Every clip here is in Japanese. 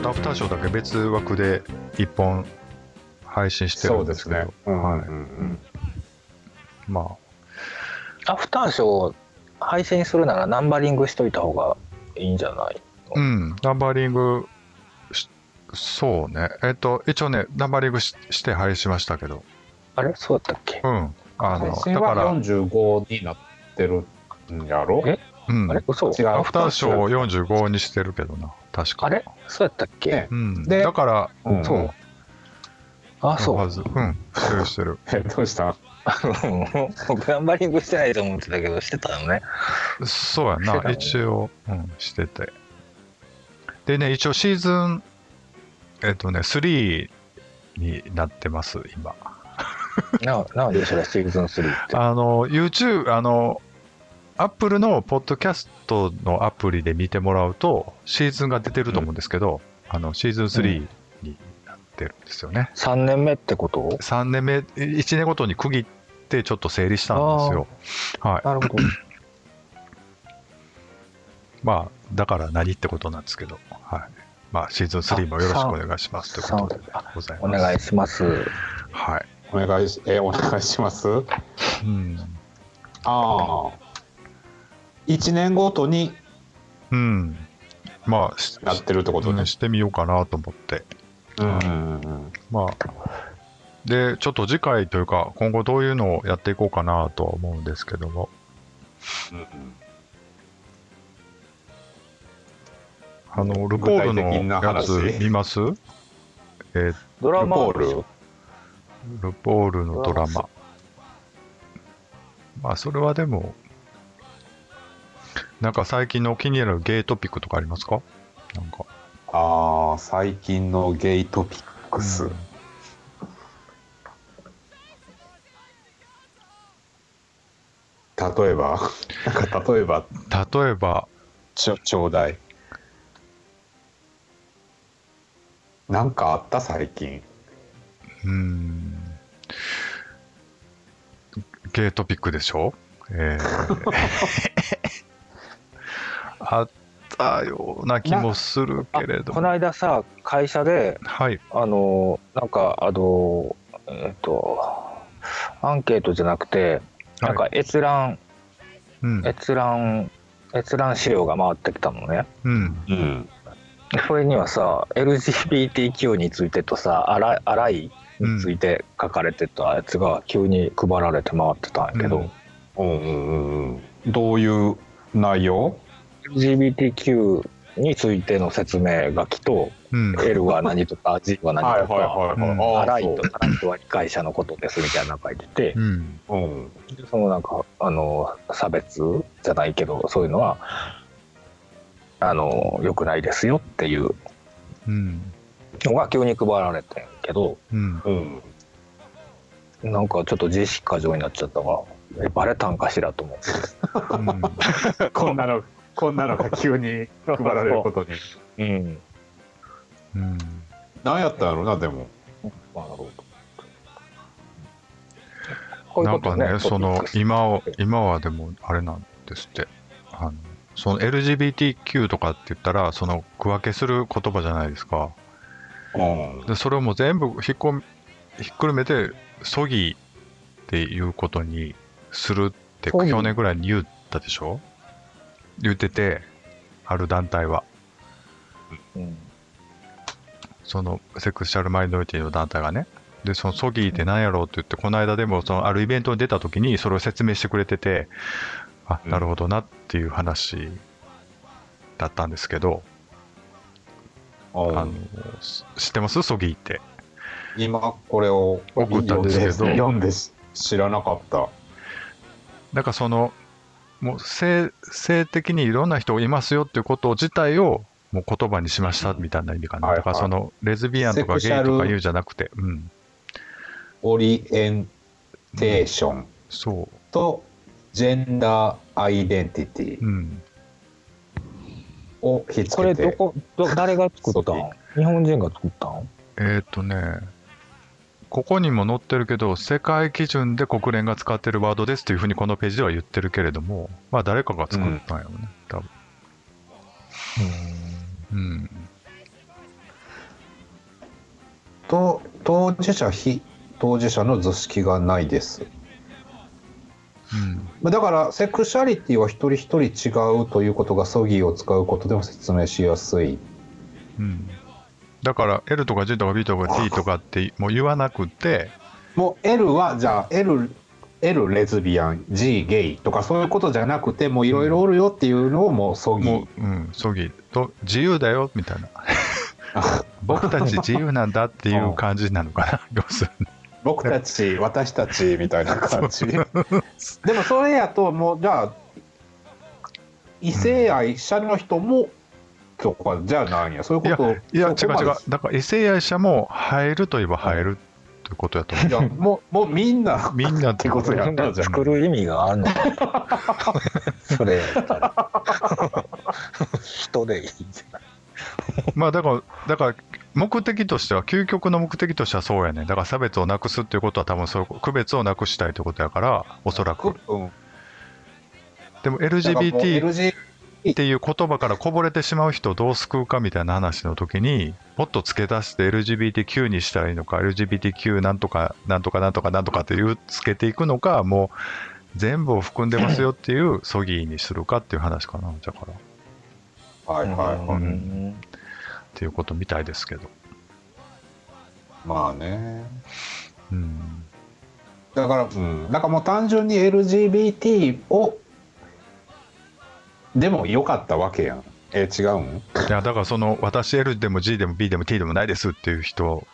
とアフターショーだけ別枠で一本配信してるんですけど、そうですね。うんはいうんうん。まアフターショー配信するならナンバリングしといた方がいいんじゃないあ、うん、ナンバリングし、そうね、えっと、一応ね、ナンバリングしして配信しましたけど、あれ？そうだったっけ？うん、あの、配信はだから、45になってるんやろ？え？うん。あ、れ？嘘？違う。アフターショーを45にしてるけどな、確か。あれ？そうやったっけ、ね。うん、でだから、うん。そう。あそう。うん、してるしてる。え どうした？僕ナンバリングしてないと思ってたけどしてたよね。そうやな、一応、うん、してて。でね、一応シーズン、えっとね、3になってます、今。ななんでそれシーズン3って？あの、YouTube、あの、Apple のポッドキャストのアプリで見てもらうと、シーズンが出てると思うんですけど、あの、シーズン3になってるんですよね。3年目ってこと？3年目、1年ごとに区切ってちょっと整理したんですよ。はい。なるほど まあ、だから何ってことなんですけど、はい。まあ、シーズン3もよろしくお願いしますということでございます。お願いしますはい。お願いしえお願いします？うん。ああ1年ごとにうん。まあ、しやってるってことね。うんしてみようかなと思って。うん。うんうんまあ、で、ちょっと次回というか、今後どういうのをやっていこうかなとは思うんですけども、うん。あの、ルポールのや話？つ見ます？えードラマルポール？のドラマ。まあ、それはでも、なんか最近の気になるゲイトピックとかありますか？なんか。ああ最近のゲイトピックス、うん。例えば？なんか例えば？例えば、ちょちょうだい。なんかあった最近？うーん、ゲイトピックでしょ？えー あったような気もするけれどこの間さ会社ではい。あのなんかあのえっ、とアンケートじゃなくてなんかはい閲覧、うん。閲覧閲覧資料が回ってきたのね。うん。うん。でそれにはさ LGBTQ についてとさ「あらあらい」について書かれてたやつが急に配られて回ってたんやけど、うんうんうん。どういう内容？LGBTQ についての説明書きとうん。L は何とか G は何とかアライとタライとは理解者のことですみたいなの書いてて、うん。うんでそのなんかあの差別じゃないけどそういうのはあの良くないですよっていううん。のが急に配られてんけどうん。うんなんかちょっと自意識過剰になっちゃったわえバレたんかしらと思ってうん。こんなのこんなのが急に配られることに。うん。うん。何やったんやろなでも。まあなるほどなんかねね、その今は、今はでもあれなんですって。あのその LGBTQ とかって言ったら、その区分けする言葉じゃないですか。うん。で、それをもう全部ひっこみひっくるめて、そぎっていうことにするって去年ぐらいに言ったでしょ？言ってて、ある団体は。うん。そのセクシャルマイノリティの団体がね。で、そのソギーって何やろうって言って、この間でもそのあるイベントに出た時にそれを説明してくれてて、あ、うん。なるほどなっていう話だったんですけど、あの、し知ってます？ソギーって。今これを送ったんですけど。読んでし知らなかった。なんかその、もう性性的にいろんな人いますよっていうこと自体をもう言葉にしましたみたいな意味かな。はいだからそのレズビアンとかゲイとか言うんじゃなくて、うん、オリエンテーション。そとジェンダーアイデンティティ。う、うん。をひっつこれけてどこど誰が作ったん？日本人が作ったん？えーっ、とね、ここにも載ってるけど、世界基準で国連が使ってるワードですというふうにこのページでは言ってるけれども、まあ誰かが作ったんやろね、多分。うん。と当事者非当事者の図式がないです。うん。まあだからセクシャリティは一人一人違うということがソギーを使うことでも説明しやすい。うん、だから L とか G とか B とか T とかってもう言わなくて。もう L はじゃあ L, L レズビアン G ゲイとかそういうことじゃなくてもういろいろおるよっていうのをもうソギーもう、うん、葬儀と自由だよみたいな。僕たち自由なんだっていう感じなのかな要するに。僕たち私たちみたいな感じ。でもそれやともうじゃあ異性愛者の人もとかじゃあ何や？そういうこと？いや違う違う。だから異性愛者も入るといえば入るということやと思う。いやもうもうみんなみんなってことや。ったじゃん作る意味があるの？それやったら。人でいいじゃないまあだからだから目的としては究極の目的としてはそうやねだから差別をなくすっていうことは多分そう区別をなくしたいということやからおそらく。うん。でも LGBT LG っていう言葉からこぼれてしまう人をどう救うかみたいな話の時にもっと付け足して LGBTQ にしたらいいのか LGBTQ なんとかなんとかなんとかなんとかっていうつけていくのかもう全部を含んでますよっていうソギーにするかっていう話かなだから。はいはいはい、うん。っていうことみたいですけど。まあね。うん。だからうん。だからもう単純に LGBT をでもよかったわけやん。え違うん？いやだからその私 L でも G でも B でも T でもないですっていう人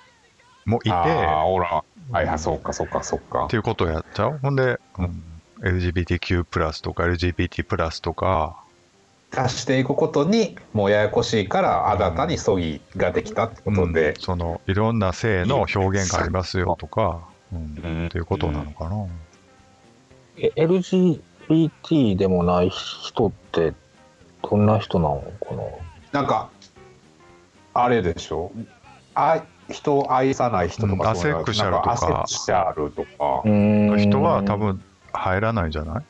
もいて。ああほらはいはいそうかそうかそうか。っていうことをやっちゃう？ほんで、うん、LGBTQ+ プラスとか LGBT+, プラスとか。足していくことにもうややこしいから新たにそぎができたってことで、そのいろんな性の表現がありますよとか、うん。うんっていうことなのかな、え LGBT でもない人ってどんな人なのかな？なんかあれでしょ？あ人を愛さない人とか、うんそういうアセクシャルとか。アセクシャルとか、人は多分入らないんじゃない？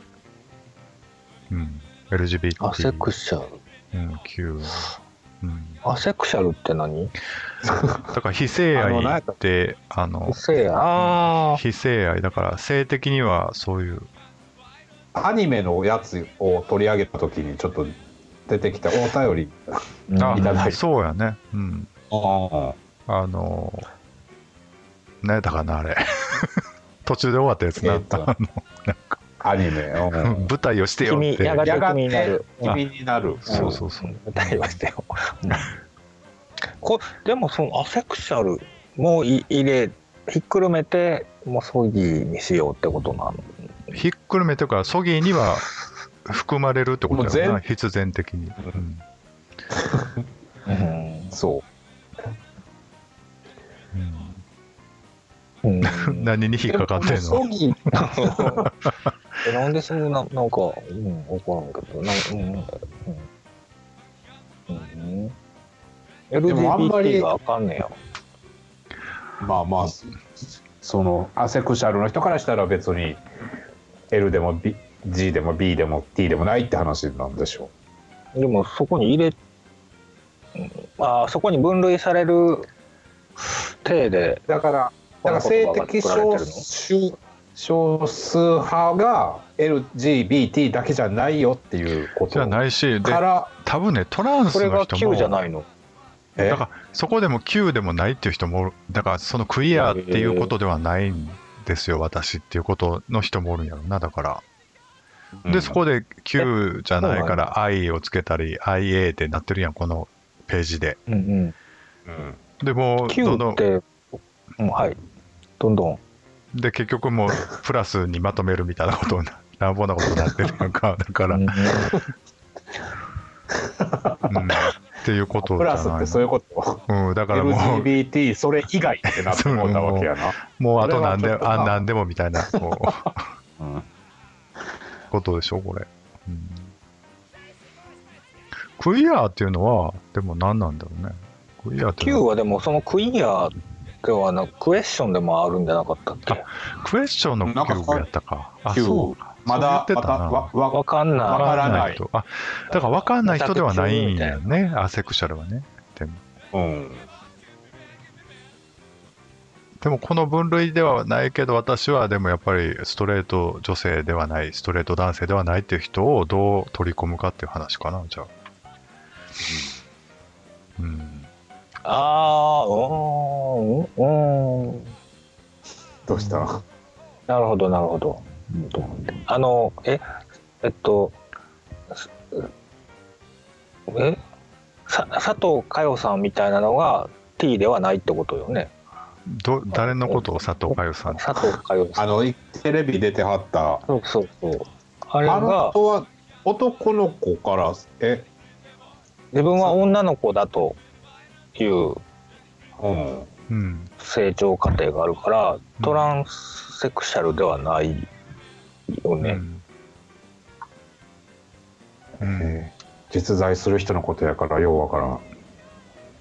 うん。LGBT。アセクシャル。うん、Q。うん。アセクシャルって何？だから非性愛って、あの、非性愛、だから性的にはそういう、アニメのやつを取り上げた時にちょっと出てきたお便りああいただいて。そうやね。うん。ああ。の、何やったかな、あれ。途中で終わったやつな。えっと。アニメ、うん。舞台をしてよって。君やがてやが君になる。になる。そうそうそう。舞台はしてよ。こでもそのアセクシャルもい入れひっくるめてもう葬儀にしようってことなの？ひっくるめというか、ソギーには含まれるってことだよな、もう必然的に。うん。うん。そう。うん。うん。何に引っかかってんの？ソギ えなんでそのななんかうん分からんけど。なうんうん。うん。うん。でもあんまり LGBT があかんねや。まあまあそのアセクシャルの人からしたら別に L でも B G でも B でも T でもないって話なんでしょでもそこに入れうんあーそこに分類される体でうだからだから性的少数少数派が LGBT だけじゃないよっていうこと。じゃないし、でか、ら多分ね、トランスそれがの人も、Q じゃないの。え？だからそこでも Q でもないっていう人もだからそのクイアっていうことではないんですよ、私っていうことの人もおるんやろな、だから。で、そこで Q じゃないから、I をつけたり、IA ってなってるやん、このページで。うんうん。うん。でもう、Q どんどんっ、て、うん、はい。どんどん。で、結局もう、プラスにまとめるみたいなことにな、乱暴なことになってるやんか、だから、うん、うんっていうことプラスってそういうこと？うん、だからもう、LGBT それ以外ってなってもうたわけやな、もうあとな。んで、あ、なんでもみたいな、こう、うん。ことでしょ、これ。うん、クイアっていうのは、でも何なんだろうね。クイアって Q のは、はでもそのクイアではなくクエスチョンでもあるんじゃなかったっけ？クエスチョンの Q やったか。あ、そう。か。まだそう言ってたな。またわわわかんわなからない。人あ、だから分かんない人ではないんやね、アセクシャルはね。でも。うん。でもこの分類ではないけど私はでもやっぱりストレート女性ではないストレート男性ではないっていう人をどう取り込むかっていう話かなじゃあ。うん。ああ、うーん、うーん。どうした？なるほど、なるほど。あの、え、えっと、すえ？さ佐藤佳代さんみたいなのが T ではないってことよね。ど誰のこと？を佐藤佳代さん。佐藤佳代さん。あのテレビ出てはった。そうそうそう。あれあのが、人は男の子からえ？自分は女の子だといううん。うん。成長過程があるから、トランスセクシャルではないよね。うん。うん。えー実在する人のことやからようわからん。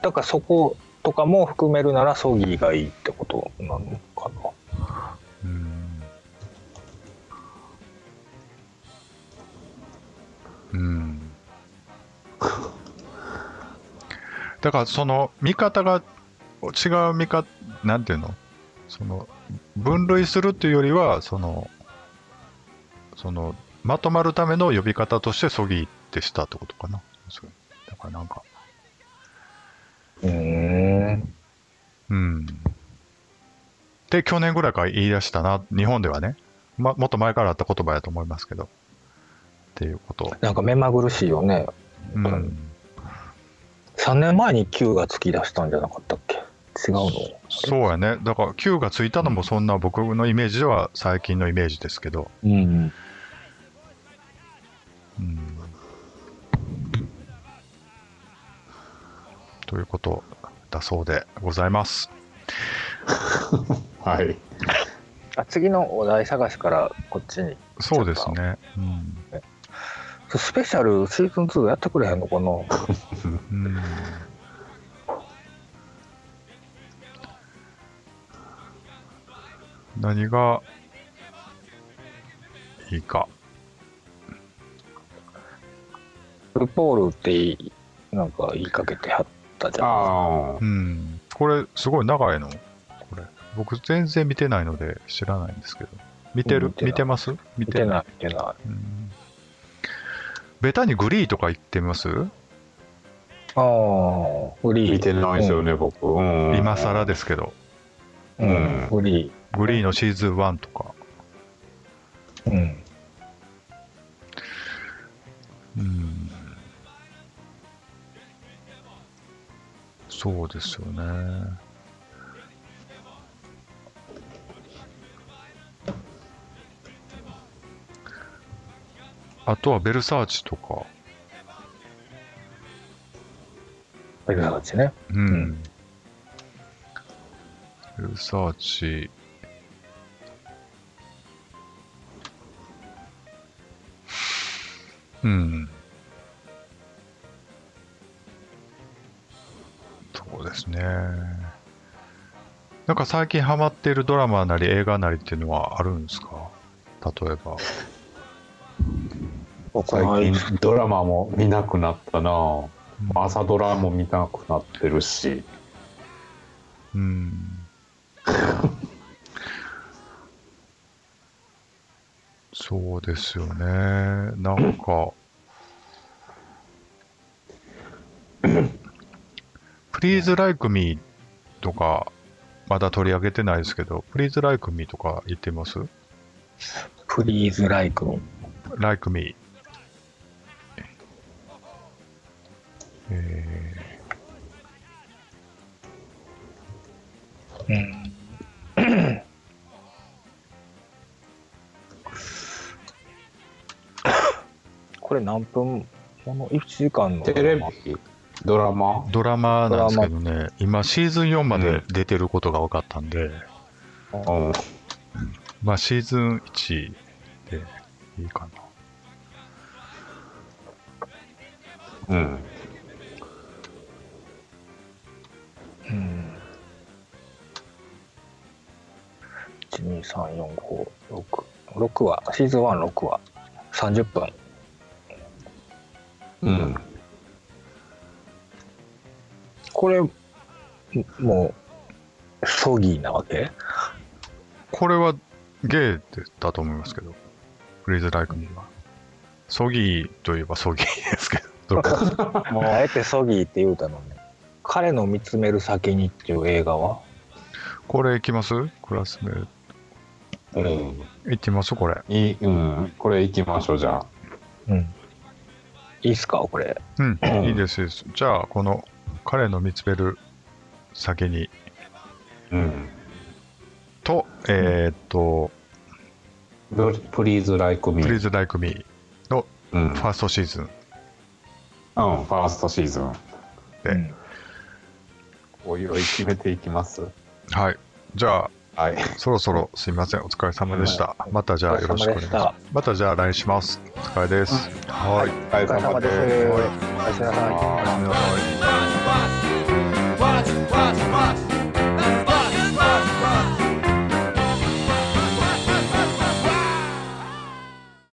だからそことかも含めるならソギーがいいってことなのかな。うん。うん。だからその見方が違う見方なんていうの？その分類するっていうよりはそのそのまとまるための呼び方としてソギーってしたってことかなだからなんかうーん。うん。で、去年ぐらいから言い出したな、日本ではね。ま、もっと前からあった言葉やと思いますけど。っていうこと。なんか目まぐるしいよね。うん。3年前に Q が突き出したんじゃなかったっけ？違うの？そうやね。だから、Q がついたのもそんな僕のイメージでは最近のイメージですけど。うん。うん。ということだそうでございます。はいあ次のお題探しからこっちに。そうですね。うん。スペシャルシーズン2やってくれへんのかな？うん何がいいか。ルポールっていいなんか言いかけてはったじゃん。あうん。これ、すごい長いの？これ。僕、全然見てないので知らないんですけど。見てる？うん見てます？見見てない見てない。うんベタにグリーとか言ってみます？ああ、フリー。見てないですよね、僕、うん、今更ですけど。うん。ううんん、フリグリーのシーズン1とか。ー。うん。うんそうですよね。あとはベルサーチとか。ベルサーチね。うん。んベルサーチ。うん。ですね。なんか最近ハマっているドラマなり映画なりっていうのはあるんですか？例えば。最近ドラマも見なくなったな朝ドラも見なくなってるしうん。そうですよね。なんか、Please Like Me とか、まだ取り上げてないですけど、Please Like Me とか言ってます？プリーズライクの。Like Me。えうん。これ何分？この1時間のテレビドラマ？ードラマなんですけどね、今シーズン4まで出てることが分かったんで、うんまあシーズン1でいいかな。うんうん。1、2、3、4、5、6。6話、シーズン1、6話。30分。うんこれ、もう、ソギーなわけ？これはゲイだと思いますけど、フリーズ・ライク・ミーは。ソギーといえばソギーですけど、どうかもうあえてソギーって言うたのね。彼の見つめる先にっていう映画は？これいきます？クラスメーうん。ト。いきます？これ。いい、うん。これ行きましょう、じゃあ。うん。いいっすか？これ。うんう、んいいですいいです。じゃあ、この彼の見つめる先に、うん。と、えーっと、プリーズ・ライク・ミー。Please Like Me のうん。ファーストシーズンうん、ファーストシーズン。で、うんおいおい決めていきます？はい。じゃあ、はい。そろそろすいません。お疲れ様でした。またじゃあよろしくお願いします。またじゃあ LINE します。お疲れです。はい。お疲れ様です。おやすみなさい。はいおやすみなさい。